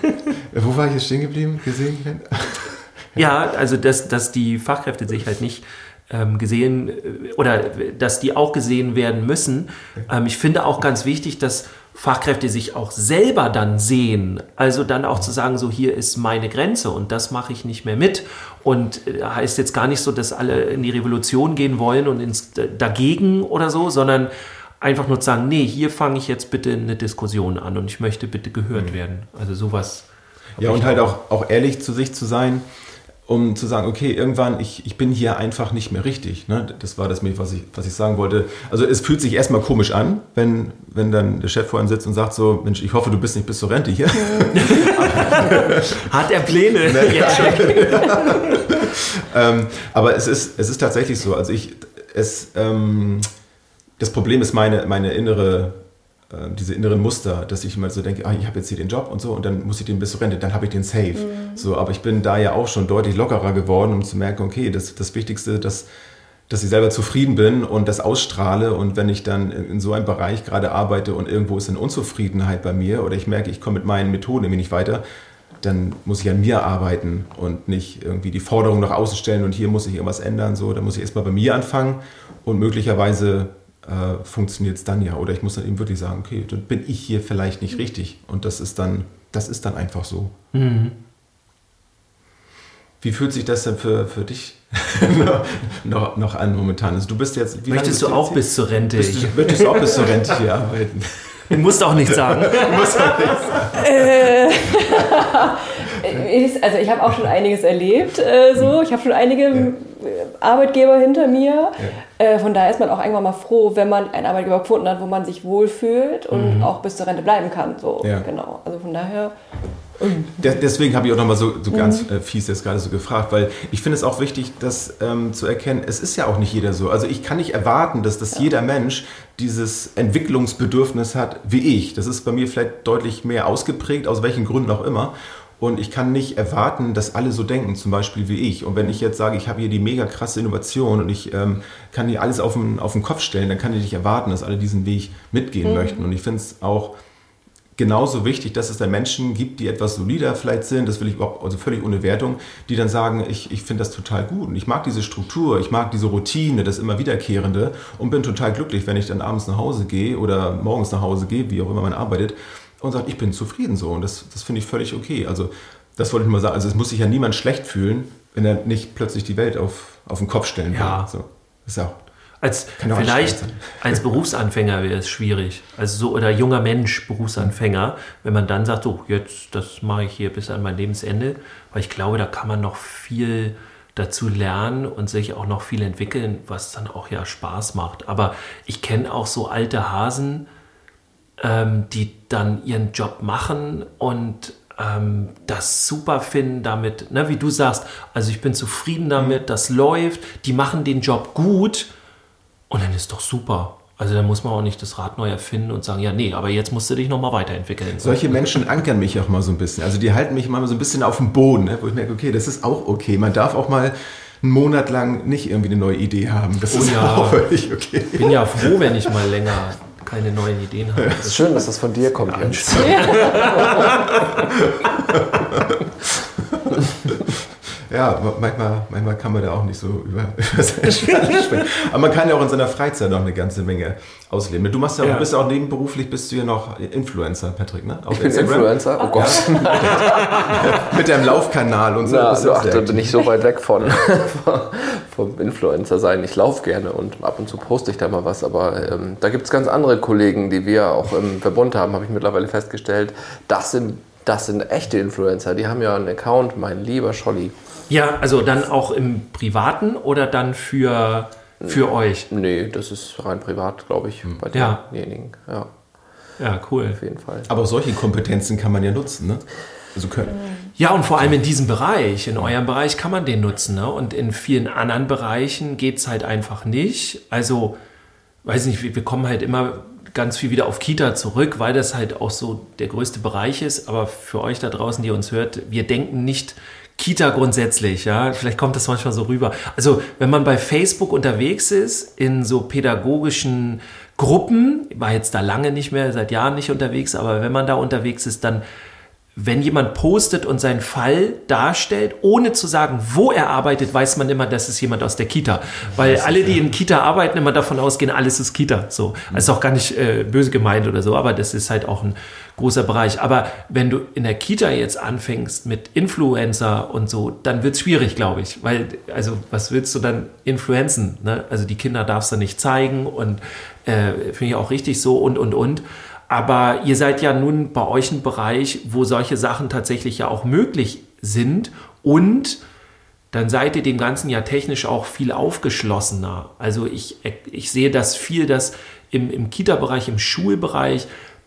Wo war ich jetzt stehen geblieben? Gesehen? ja, also dass, dass die Fachkräfte sich halt nicht ähm, gesehen äh, oder dass die auch gesehen werden müssen. Ähm, ich finde auch ganz wichtig, dass Fachkräfte sich auch selber dann sehen. Also dann auch zu sagen, so hier ist meine Grenze und das mache ich nicht mehr mit. Und äh, heißt jetzt gar nicht so, dass alle in die Revolution gehen wollen und ins dagegen oder so, sondern einfach nur zu sagen, nee, hier fange ich jetzt bitte eine Diskussion an und ich möchte bitte gehört mhm. werden. Also sowas. Ja, und halt auch, auch ehrlich zu sich zu sein um zu sagen, okay, irgendwann, ich, ich bin hier einfach nicht mehr richtig. Ne? Das war das, was ich, was ich sagen wollte. Also es fühlt sich erstmal komisch an, wenn, wenn dann der Chef vor einem sitzt und sagt so, Mensch, ich hoffe, du bist nicht bis zur Rente hier. Hat er Pläne? Ne, ähm, aber es ist, es ist tatsächlich so. Also ich, es, ähm, das Problem ist meine, meine innere ähm, diese inneren Muster, dass ich immer so denke, ah, ich habe jetzt hier den Job und so und dann muss ich den bis zur Rente, dann habe ich den safe. Mhm. So, aber ich bin da ja auch schon deutlich lockerer geworden, um zu merken, okay, das, das Wichtigste, dass, dass ich selber zufrieden bin und das ausstrahle und wenn ich dann in so einem Bereich gerade arbeite und irgendwo ist eine Unzufriedenheit bei mir oder ich merke, ich komme mit meinen Methoden irgendwie nicht weiter, dann muss ich an mir arbeiten und nicht irgendwie die Forderung nach außen stellen und hier muss ich irgendwas ändern. So, da muss ich erstmal bei mir anfangen und möglicherweise äh, funktioniert es dann ja. Oder ich muss dann eben wirklich sagen, okay, dann bin ich hier vielleicht nicht richtig. Und das ist dann, das ist dann einfach so. Mhm. Wie fühlt sich das denn für, für dich noch, noch an momentan? Also du bist jetzt. Möchtest du auch bis zur Rente? Bist du, möchtest du auch bis zur Rente hier arbeiten? Du musst auch nichts sagen. Du musst auch nichts sagen. Äh, also ich habe auch schon einiges erlebt. Äh, so. Ich habe schon einige ja. Arbeitgeber hinter mir. Äh, von daher ist man auch irgendwann mal froh, wenn man einen Arbeitgeber gefunden hat, wo man sich wohlfühlt und mhm. auch bis zur Rente bleiben kann. So, ja. genau. Also von daher. Deswegen habe ich auch nochmal so, so ganz mhm. Fies jetzt gerade so gefragt, weil ich finde es auch wichtig, das ähm, zu erkennen, es ist ja auch nicht jeder so. Also ich kann nicht erwarten, dass das ja. jeder Mensch dieses Entwicklungsbedürfnis hat wie ich. Das ist bei mir vielleicht deutlich mehr ausgeprägt, aus welchen Gründen auch immer. Und ich kann nicht erwarten, dass alle so denken, zum Beispiel wie ich. Und wenn ich jetzt sage, ich habe hier die mega krasse Innovation und ich ähm, kann hier alles auf den, auf den Kopf stellen, dann kann ich nicht erwarten, dass alle diesen Weg mitgehen mhm. möchten. Und ich finde es auch genauso wichtig, dass es da Menschen gibt, die etwas solider vielleicht sind, das will ich überhaupt, also völlig ohne Wertung, die dann sagen, ich, ich finde das total gut und ich mag diese Struktur, ich mag diese Routine, das immer wiederkehrende und bin total glücklich, wenn ich dann abends nach Hause gehe oder morgens nach Hause gehe, wie auch immer man arbeitet und sagt, ich bin zufrieden so. Und das, das finde ich völlig okay. Also das wollte ich mal sagen. Also es muss sich ja niemand schlecht fühlen, wenn er nicht plötzlich die Welt auf, auf den Kopf stellen ja. will. So. ist ja als vielleicht als Berufsanfänger wäre es schwierig. Also so oder junger Mensch, Berufsanfänger, wenn man dann sagt, so jetzt das mache ich hier bis an mein Lebensende, weil ich glaube, da kann man noch viel dazu lernen und sich auch noch viel entwickeln, was dann auch ja Spaß macht. Aber ich kenne auch so alte Hasen, ähm, die dann ihren Job machen und ähm, das super finden damit, ne, wie du sagst, also ich bin zufrieden damit, mhm. das läuft, die machen den Job gut und dann ist doch super. Also da muss man auch nicht das Rad neu erfinden und sagen, ja, nee, aber jetzt musst du dich nochmal weiterentwickeln. Solche Menschen ankern mich auch mal so ein bisschen. Also die halten mich mal so ein bisschen auf dem Boden, ne, wo ich merke, okay, das ist auch okay. Man darf auch mal einen Monat lang nicht irgendwie eine neue Idee haben. Das oh ist ja, auch völlig okay. Ich bin ja froh, wenn ich mal länger keine neuen Ideen haben. Es ist schön, dass das von dir kommt, Ja, manchmal, manchmal kann man da auch nicht so über, über seine sprechen. Aber man kann ja auch in seiner Freizeit noch eine ganze Menge ausleben. Du machst ja, ja. bist ja auch nebenberuflich, bist du ja noch Influencer, Patrick, ne? Auf ich Instagram. bin Influencer? Oh Gott. Mit deinem Laufkanal und so. Na, ach, da bin ich so weit weg von, vom Influencer sein. Ich laufe gerne und ab und zu poste ich da mal was, aber ähm, da gibt es ganz andere Kollegen, die wir auch im Verbund haben, habe ich mittlerweile festgestellt. Das sind das sind echte Influencer. Die haben ja einen Account, mein lieber Scholli. Ja, also dann auch im Privaten oder dann für, für euch? Nee, das ist rein privat, glaube ich, bei denjenigen. Ja. ja, cool. Auf jeden Fall. Aber solche Kompetenzen kann man ja nutzen, ne? Also können. Ja, und vor allem in diesem Bereich, in eurem Bereich kann man den nutzen. Ne? Und in vielen anderen Bereichen geht es halt einfach nicht. Also, weiß nicht, wir kommen halt immer ganz viel wieder auf Kita zurück, weil das halt auch so der größte Bereich ist. Aber für euch da draußen, die uns hört, wir denken nicht Kita grundsätzlich, ja. Vielleicht kommt das manchmal so rüber. Also, wenn man bei Facebook unterwegs ist, in so pädagogischen Gruppen, war jetzt da lange nicht mehr, seit Jahren nicht unterwegs, aber wenn man da unterwegs ist, dann wenn jemand postet und seinen Fall darstellt, ohne zu sagen, wo er arbeitet, weiß man immer, das ist jemand aus der Kita. Weil alle, die in Kita arbeiten, immer davon ausgehen, alles ist Kita. So. Das ist auch gar nicht äh, böse gemeint oder so, aber das ist halt auch ein großer Bereich. Aber wenn du in der Kita jetzt anfängst mit Influencer und so, dann wird es schwierig, glaube ich. Weil, also, was willst du dann influenzen? Ne? Also, die Kinder darfst du nicht zeigen und äh, finde ich auch richtig so und, und, und. Aber ihr seid ja nun bei euch ein Bereich, wo solche Sachen tatsächlich ja auch möglich sind und dann seid ihr dem Ganzen ja technisch auch viel aufgeschlossener. Also ich, ich sehe das viel, dass im, im Kita-Bereich, im Schulbereich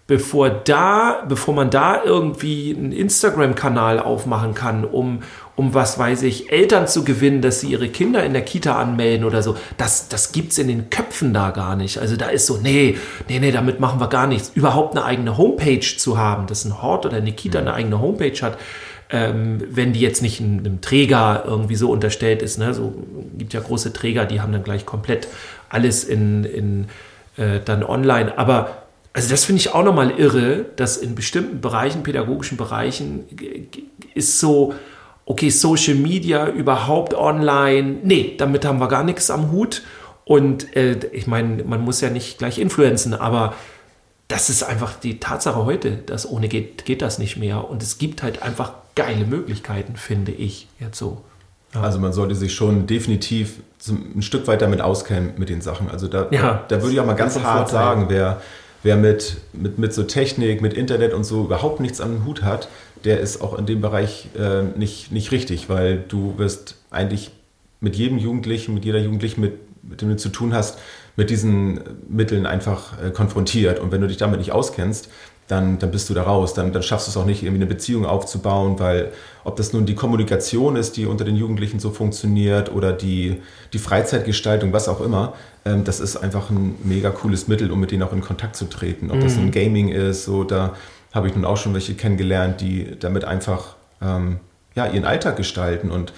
bevor da, bevor man da irgendwie einen Instagram-Kanal aufmachen kann, um, um was weiß ich, Eltern zu gewinnen, dass sie ihre Kinder in der Kita anmelden oder so, das, das gibt's in den Köpfen da gar nicht. Also da ist so, nee, nee, nee, damit machen wir gar nichts. Überhaupt eine eigene Homepage zu haben, dass ein Hort oder eine Kita eine eigene Homepage hat, ähm, wenn die jetzt nicht einem Träger irgendwie so unterstellt ist. Ne? So gibt ja große Träger, die haben dann gleich komplett alles in, in äh, dann online. Aber also das finde ich auch nochmal irre, dass in bestimmten Bereichen, pädagogischen Bereichen, ist so, okay, Social Media überhaupt online, nee, damit haben wir gar nichts am Hut. Und äh, ich meine, man muss ja nicht gleich influenzen, aber das ist einfach die Tatsache heute, dass ohne geht, geht das nicht mehr. Und es gibt halt einfach geile Möglichkeiten, finde ich jetzt so. Ja. Also man sollte sich schon definitiv ein Stück weit damit auskennen mit den Sachen. Also da, ja, da würde ich auch mal ganz hart sagen, wer wer mit, mit, mit so Technik, mit Internet und so überhaupt nichts am Hut hat, der ist auch in dem Bereich äh, nicht, nicht richtig, weil du wirst eigentlich mit jedem Jugendlichen, mit jeder Jugendlichen, mit, mit dem du zu tun hast, mit diesen Mitteln einfach äh, konfrontiert. Und wenn du dich damit nicht auskennst, dann, dann bist du da raus. Dann, dann schaffst du es auch nicht, irgendwie eine Beziehung aufzubauen, weil ob das nun die Kommunikation ist, die unter den Jugendlichen so funktioniert oder die, die Freizeitgestaltung, was auch immer, ähm, das ist einfach ein mega cooles Mittel, um mit denen auch in Kontakt zu treten. Ob mhm. das ein Gaming ist, so da habe ich nun auch schon welche kennengelernt, die damit einfach ähm, ja, ihren Alltag gestalten und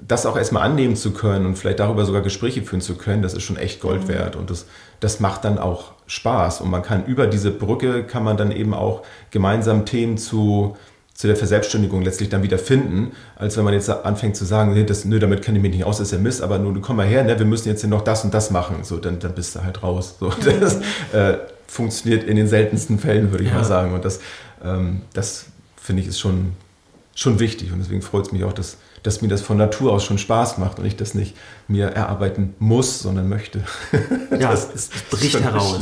das auch erstmal annehmen zu können und vielleicht darüber sogar Gespräche führen zu können, das ist schon echt Gold mhm. wert und das, das macht dann auch Spaß und man kann über diese Brücke kann man dann eben auch gemeinsam Themen zu, zu der Verselbstständigung letztlich dann wieder finden, als wenn man jetzt anfängt zu sagen, nee, das, nö, damit kenne ich mich nicht aus, das ist ja Mist, aber nun komm mal her, ne, wir müssen jetzt hier noch das und das machen, so, dann, dann bist du halt raus. So, mhm. das äh, funktioniert in den seltensten Fällen, würde ich ja. mal sagen und das, ähm, das finde ich ist schon, schon wichtig und deswegen freut es mich auch, dass dass mir das von Natur aus schon Spaß macht und ich das nicht mir erarbeiten muss, sondern möchte. Ja, es bricht heraus.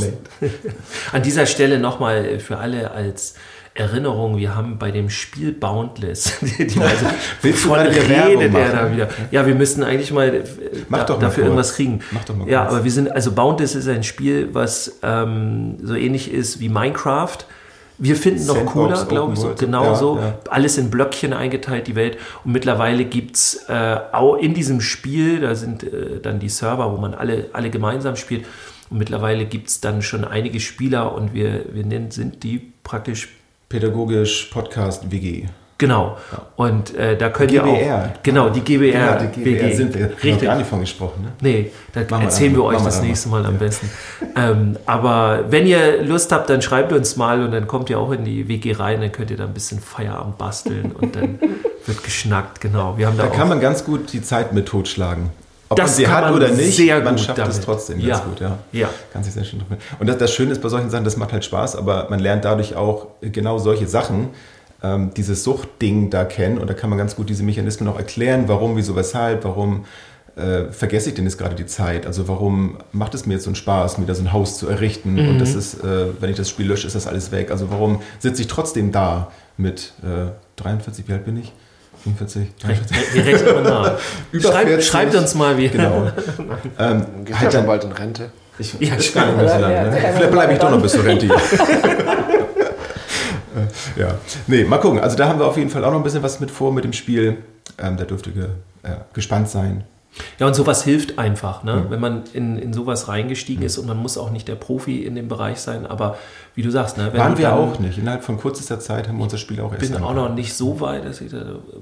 An dieser Stelle nochmal für alle als Erinnerung, wir haben bei dem Spiel Boundless, die, die also Willst von redet er da wieder. Ja, wir müssten eigentlich mal äh, da, dafür mal irgendwas kriegen. Mach doch mal ja, kurz. aber wir sind, also Boundless ist ein Spiel, was ähm, so ähnlich ist wie Minecraft wir finden noch cooler, glaube ich, so, genau ja, so. Ja. Alles in Blöckchen eingeteilt, die Welt. Und mittlerweile gibt es äh, auch in diesem Spiel, da sind äh, dann die Server, wo man alle, alle gemeinsam spielt. Und mittlerweile gibt es dann schon einige Spieler und wir, wir sind die praktisch. Pädagogisch Podcast WG. Genau. Ja. Und äh, da könnt die ihr GBR. auch. Genau, die GBR. Genau, die GBR WG. sind wir. Richtig. gar nicht von gesprochen. Ne? Nee, da machen erzählen wir, wir euch das nächste Mal, mal am besten. ähm, aber wenn ihr Lust habt, dann schreibt uns mal und dann kommt ihr auch in die WG rein, dann könnt ihr da ein bisschen Feierabend basteln und dann Wird geschnackt, genau. Wir haben da, da kann man ganz gut die Zeit mit totschlagen. Ob das man sie hat oder nicht, man schafft es trotzdem ja. ganz gut. Ja. ja. Kann sich sehr schön Und das, das Schöne ist bei solchen Sachen, das macht halt Spaß, aber man lernt dadurch auch genau solche Sachen, ähm, dieses Suchtding da kennen und da kann man ganz gut diese Mechanismen auch erklären, warum, wieso, weshalb, warum äh, vergesse ich denn jetzt gerade die Zeit? Also warum macht es mir jetzt so einen Spaß, mir da so ein Haus zu errichten mhm. und das ist, äh, wenn ich das Spiel lösche, ist das alles weg. Also warum sitze ich trotzdem da mit äh, 43, wie alt bin ich? 45, 43. Wie rechnet man nach? Schreibt, schreibt uns mal, wie. Genau. ähm, Geht halt ja schon bald in Rente. Ich, ja, ich gar nicht mehr so lange. Ne? Vielleicht bleibe ich doch noch bis zur Rente. ja. Nee, mal gucken. Also da haben wir auf jeden Fall auch noch ein bisschen was mit vor mit dem Spiel. Ähm, da dürfte ge, äh, gespannt sein. Ja, und sowas hilft einfach, ne? Mhm. wenn man in, in sowas reingestiegen mhm. ist und man muss auch nicht der Profi in dem Bereich sein, aber wie du sagst, ne? waren wir auch nicht. Innerhalb von kürzester Zeit haben wir unser Spiel auch erst. Ich bin auch noch nicht so weit, ich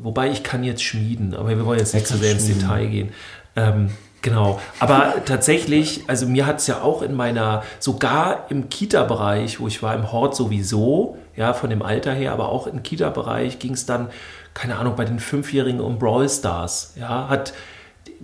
wobei ich kann jetzt schmieden, aber wir wollen jetzt nicht zu sehr ins Detail gehen. Ähm, Genau, aber tatsächlich, also mir hat es ja auch in meiner, sogar im Kita-Bereich, wo ich war, im Hort sowieso, ja, von dem Alter her, aber auch im Kita-Bereich ging es dann, keine Ahnung, bei den Fünfjährigen um Brawl Stars, ja, hat,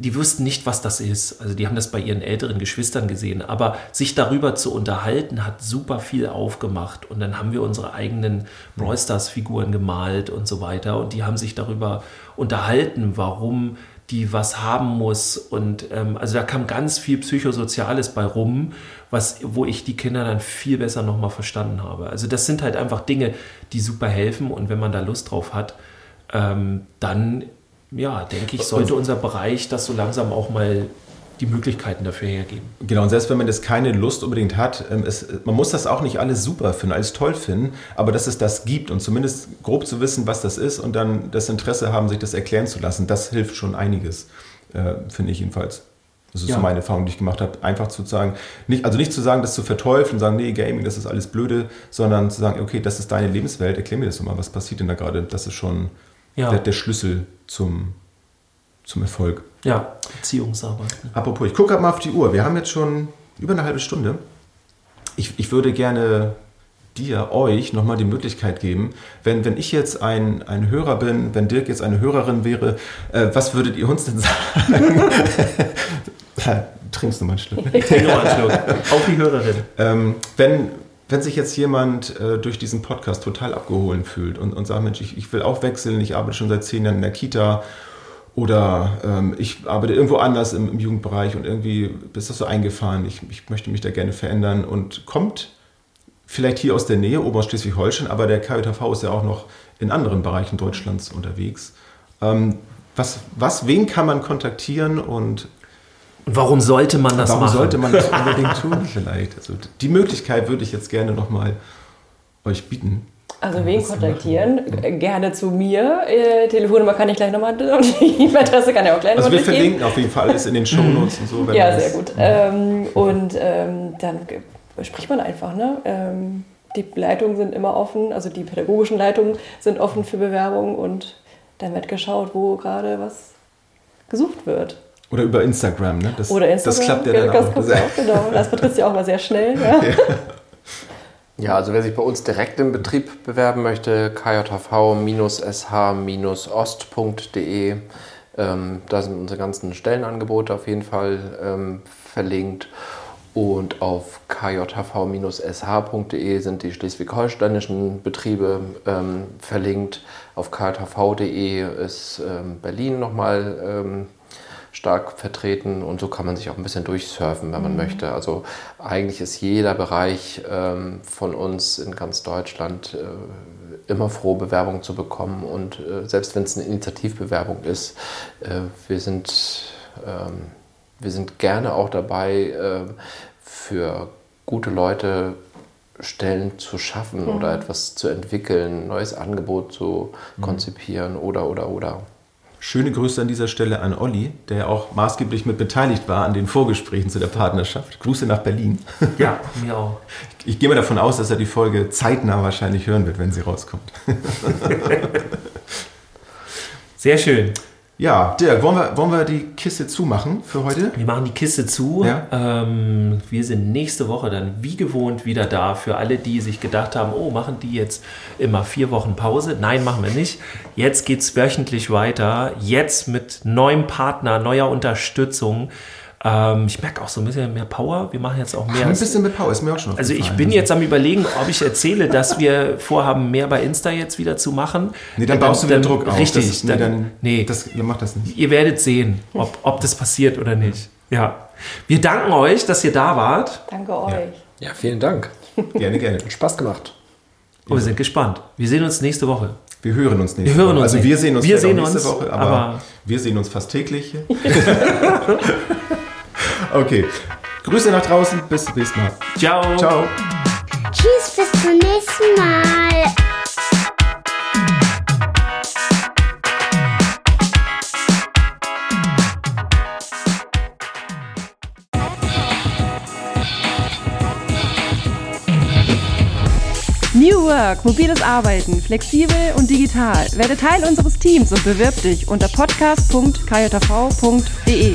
die wussten nicht, was das ist. Also die haben das bei ihren älteren Geschwistern gesehen. Aber sich darüber zu unterhalten, hat super viel aufgemacht. Und dann haben wir unsere eigenen Brawl Stars-Figuren gemalt und so weiter. Und die haben sich darüber unterhalten, warum die was haben muss. Und ähm, also da kam ganz viel Psychosoziales bei rum, was, wo ich die Kinder dann viel besser nochmal verstanden habe. Also das sind halt einfach Dinge, die super helfen. Und wenn man da Lust drauf hat, ähm, dann, ja, denke ich, sollte unser Bereich das so langsam auch mal die Möglichkeiten dafür hergeben. Genau, und selbst wenn man das keine Lust unbedingt hat, ähm, es, man muss das auch nicht alles super finden, alles toll finden, aber dass es das gibt und zumindest grob zu wissen, was das ist und dann das Interesse haben, sich das erklären zu lassen, das hilft schon einiges, äh, finde ich jedenfalls. Das ist ja. so meine Erfahrung, die ich gemacht habe. Einfach zu sagen, nicht, also nicht zu sagen, das zu verteufeln und sagen, nee, Gaming, das ist alles blöde, sondern zu sagen, okay, das ist deine Lebenswelt, erklär mir das doch mal, was passiert denn da gerade? Das ist schon ja. der, der Schlüssel zum, zum Erfolg. Ja, Beziehungsarbeit. Apropos, ich gucke mal auf die Uhr. Wir haben jetzt schon über eine halbe Stunde. Ich, ich würde gerne dir, euch nochmal die Möglichkeit geben, wenn, wenn ich jetzt ein, ein Hörer bin, wenn Dirk jetzt eine Hörerin wäre, äh, was würdet ihr uns denn sagen? Trinkst du mal einen Schluck? Ich trinke mal einen Schluck. Auf die Hörerin. Ähm, wenn, wenn sich jetzt jemand äh, durch diesen Podcast total abgeholt fühlt und, und sagt, Mensch, ich, ich will auch wechseln, ich arbeite schon seit zehn Jahren in der Kita oder ähm, ich arbeite irgendwo anders im, im, Jugendbereich und irgendwie ist das so eingefahren, ich, ich, möchte mich da gerne verändern und kommt vielleicht hier aus der Nähe, Oberschleswig-Holstein, aber der KJV ist ja auch noch in anderen Bereichen Deutschlands unterwegs. Ähm, was, was, wen kann man kontaktieren und warum sollte man das warum machen? Warum sollte man das unbedingt tun vielleicht? Also die Möglichkeit würde ich jetzt gerne nochmal euch bieten. Also wen kontaktieren? Gerne zu mir. Äh, Telefonnummer kann ich gleich nochmal und die E-Mail-Adresse kann ich auch gleich nochmal Also wir verlinken auf jeden Fall alles in den Shownotes und so. ja, sehr gut. Ähm, und ähm, dann spricht man einfach. Ne? Ähm, die Leitungen sind immer offen, also die pädagogischen Leitungen sind offen für Bewerbungen und dann wird geschaut, wo gerade was gesucht wird. Oder über Instagram, ne? Das, Oder Instagram. Das klappt ja dann das auch. auch. Genau, das betrifft ja auch mal sehr schnell. Ja. ja. Ja, also wer sich bei uns direkt im Betrieb bewerben möchte, kjv-sh-ost.de. Ähm, da sind unsere ganzen Stellenangebote auf jeden Fall ähm, verlinkt. Und auf kjv-sh.de sind die schleswig-holsteinischen Betriebe ähm, verlinkt. Auf kjv.de ist ähm, Berlin nochmal ähm, stark vertreten und so kann man sich auch ein bisschen durchsurfen, wenn man mhm. möchte. Also eigentlich ist jeder Bereich ähm, von uns in ganz Deutschland äh, immer froh, Bewerbungen zu bekommen und äh, selbst wenn es eine Initiativbewerbung ist, äh, wir, sind, ähm, wir sind gerne auch dabei, ähm, für gute Leute Stellen zu schaffen mhm. oder etwas zu entwickeln, ein neues Angebot zu mhm. konzipieren oder oder oder. Schöne Grüße an dieser Stelle an Olli, der auch maßgeblich mit beteiligt war an den Vorgesprächen zu der Partnerschaft. Grüße nach Berlin. Ja, mir auch. Ich, ich gehe mal davon aus, dass er die Folge zeitnah wahrscheinlich hören wird, wenn sie rauskommt. Sehr schön. Ja, Dirk, wollen wir, wollen wir die Kiste zumachen für heute? Wir machen die Kiste zu. Ja? Ähm, wir sind nächste Woche dann wie gewohnt wieder da. Für alle, die sich gedacht haben, oh, machen die jetzt immer vier Wochen Pause? Nein, machen wir nicht. Jetzt geht es wöchentlich weiter. Jetzt mit neuem Partner, neuer Unterstützung. Ähm, ich merke auch so ein bisschen mehr Power. Wir machen jetzt auch mehr. Ein bisschen mehr Power ist mir auch schon Also ich bin also. jetzt am überlegen, ob ich erzähle, dass wir vorhaben, mehr bei Insta jetzt wieder zu machen. Nee, dann, dann baust du wieder Druck auf. Richtig. Das, nee, dann, nee, das, ihr macht das nicht. Ihr werdet sehen, ob, ob das passiert oder nicht. Ja. Wir danken euch, dass ihr da wart. Danke euch. Ja, ja vielen Dank. Gerne, gerne. Hat Spaß gemacht. Und wir sind gespannt. Wir sehen uns nächste Woche. Wir hören uns nächste wir hören Woche. Uns also wir sehen uns wir sehen nächste uns, Woche, aber, aber, wir sehen uns fast täglich. Okay. Grüße nach draußen. Bis zum nächsten Mal. Ciao. Ciao. Tschüss, bis zum nächsten Mal. New Work, mobiles Arbeiten, flexibel und digital. Werde Teil unseres Teams und bewirb dich unter podcast.kjv.de.